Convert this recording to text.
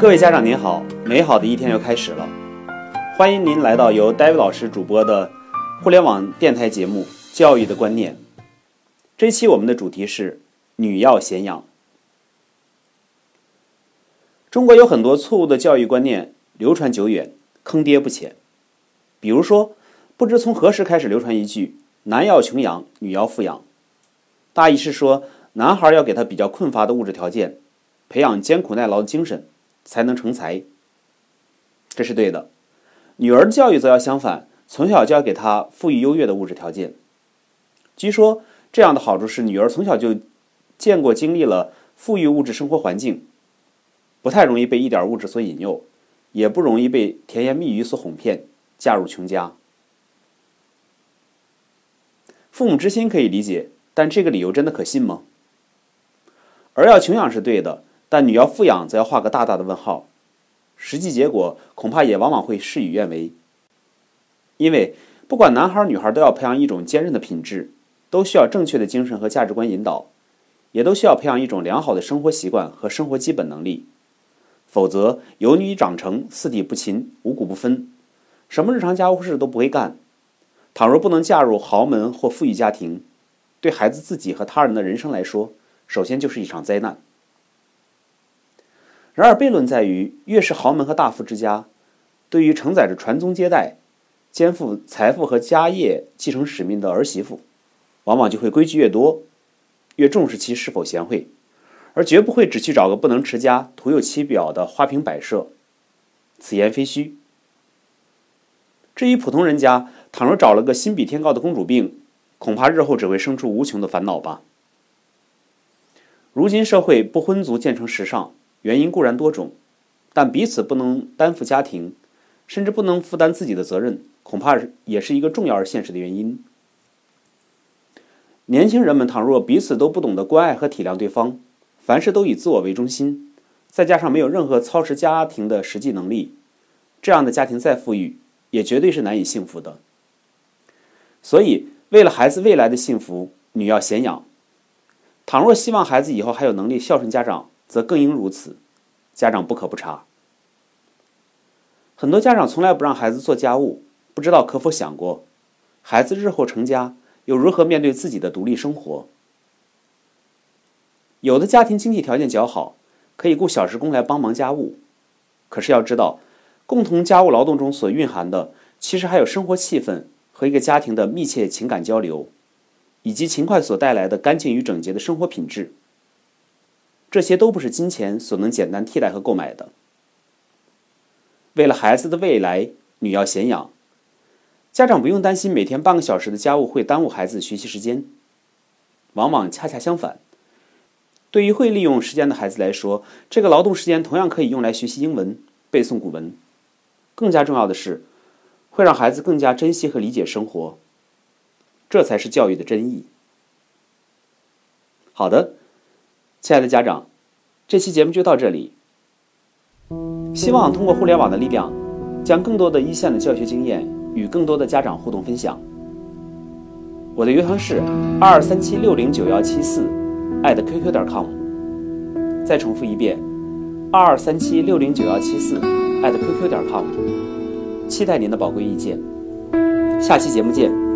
各位家长您好，美好的一天又开始了，欢迎您来到由 David 老师主播的互联网电台节目《教育的观念》。这期我们的主题是“女要贤养”。中国有很多错误的教育观念流传久远，坑爹不浅。比如说，不知从何时开始流传一句“男要穷养，女要富养”，大意是说男孩要给他比较困乏的物质条件，培养艰苦耐劳的精神。才能成才，这是对的。女儿教育则要相反，从小就要给她富裕优越的物质条件。据说这样的好处是，女儿从小就见过、经历了富裕物质生活环境，不太容易被一点物质所引诱，也不容易被甜言蜜语所哄骗，嫁入穷家。父母之心可以理解，但这个理由真的可信吗？儿要穷养是对的。但女要富养，则要画个大大的问号，实际结果恐怕也往往会事与愿违。因为不管男孩女孩，都要培养一种坚韧的品质，都需要正确的精神和价值观引导，也都需要培养一种良好的生活习惯和生活基本能力。否则，有女长成，四体不勤，五谷不分，什么日常家务事都不会干。倘若不能嫁入豪门或富裕家庭，对孩子自己和他人的人生来说，首先就是一场灾难。然而悖论在于，越是豪门和大富之家，对于承载着传宗接代、肩负财富和家业继承使命的儿媳妇，往往就会规矩越多，越重视其是否贤惠，而绝不会只去找个不能持家、徒有其表的花瓶摆设。此言非虚。至于普通人家，倘若找了个心比天高的公主病，恐怕日后只会生出无穷的烦恼吧。如今社会不婚族渐成时尚。原因固然多种，但彼此不能担负家庭，甚至不能负担自己的责任，恐怕也是一个重要而现实的原因。年轻人们倘若彼此都不懂得关爱和体谅对方，凡事都以自我为中心，再加上没有任何操持家庭的实际能力，这样的家庭再富裕，也绝对是难以幸福的。所以，为了孩子未来的幸福，女要贤养。倘若希望孩子以后还有能力孝顺家长，则更应如此，家长不可不察。很多家长从来不让孩子做家务，不知道可否想过，孩子日后成家又如何面对自己的独立生活？有的家庭经济条件较好，可以雇小时工来帮忙家务，可是要知道，共同家务劳动中所蕴含的，其实还有生活气氛和一个家庭的密切情感交流，以及勤快所带来的干净与整洁的生活品质。这些都不是金钱所能简单替代和购买的。为了孩子的未来，女要贤养，家长不用担心每天半个小时的家务会耽误孩子学习时间。往往恰恰相反，对于会利用时间的孩子来说，这个劳动时间同样可以用来学习英文、背诵古文。更加重要的是，会让孩子更加珍惜和理解生活。这才是教育的真意。好的。亲爱的家长，这期节目就到这里。希望通过互联网的力量，将更多的一线的教学经验与更多的家长互动分享。我的邮箱是二二三七六零九幺七四艾特 qq 点 com。再重复一遍，二二三七六零九幺七四艾特 qq 点 com。期待您的宝贵意见。下期节目见。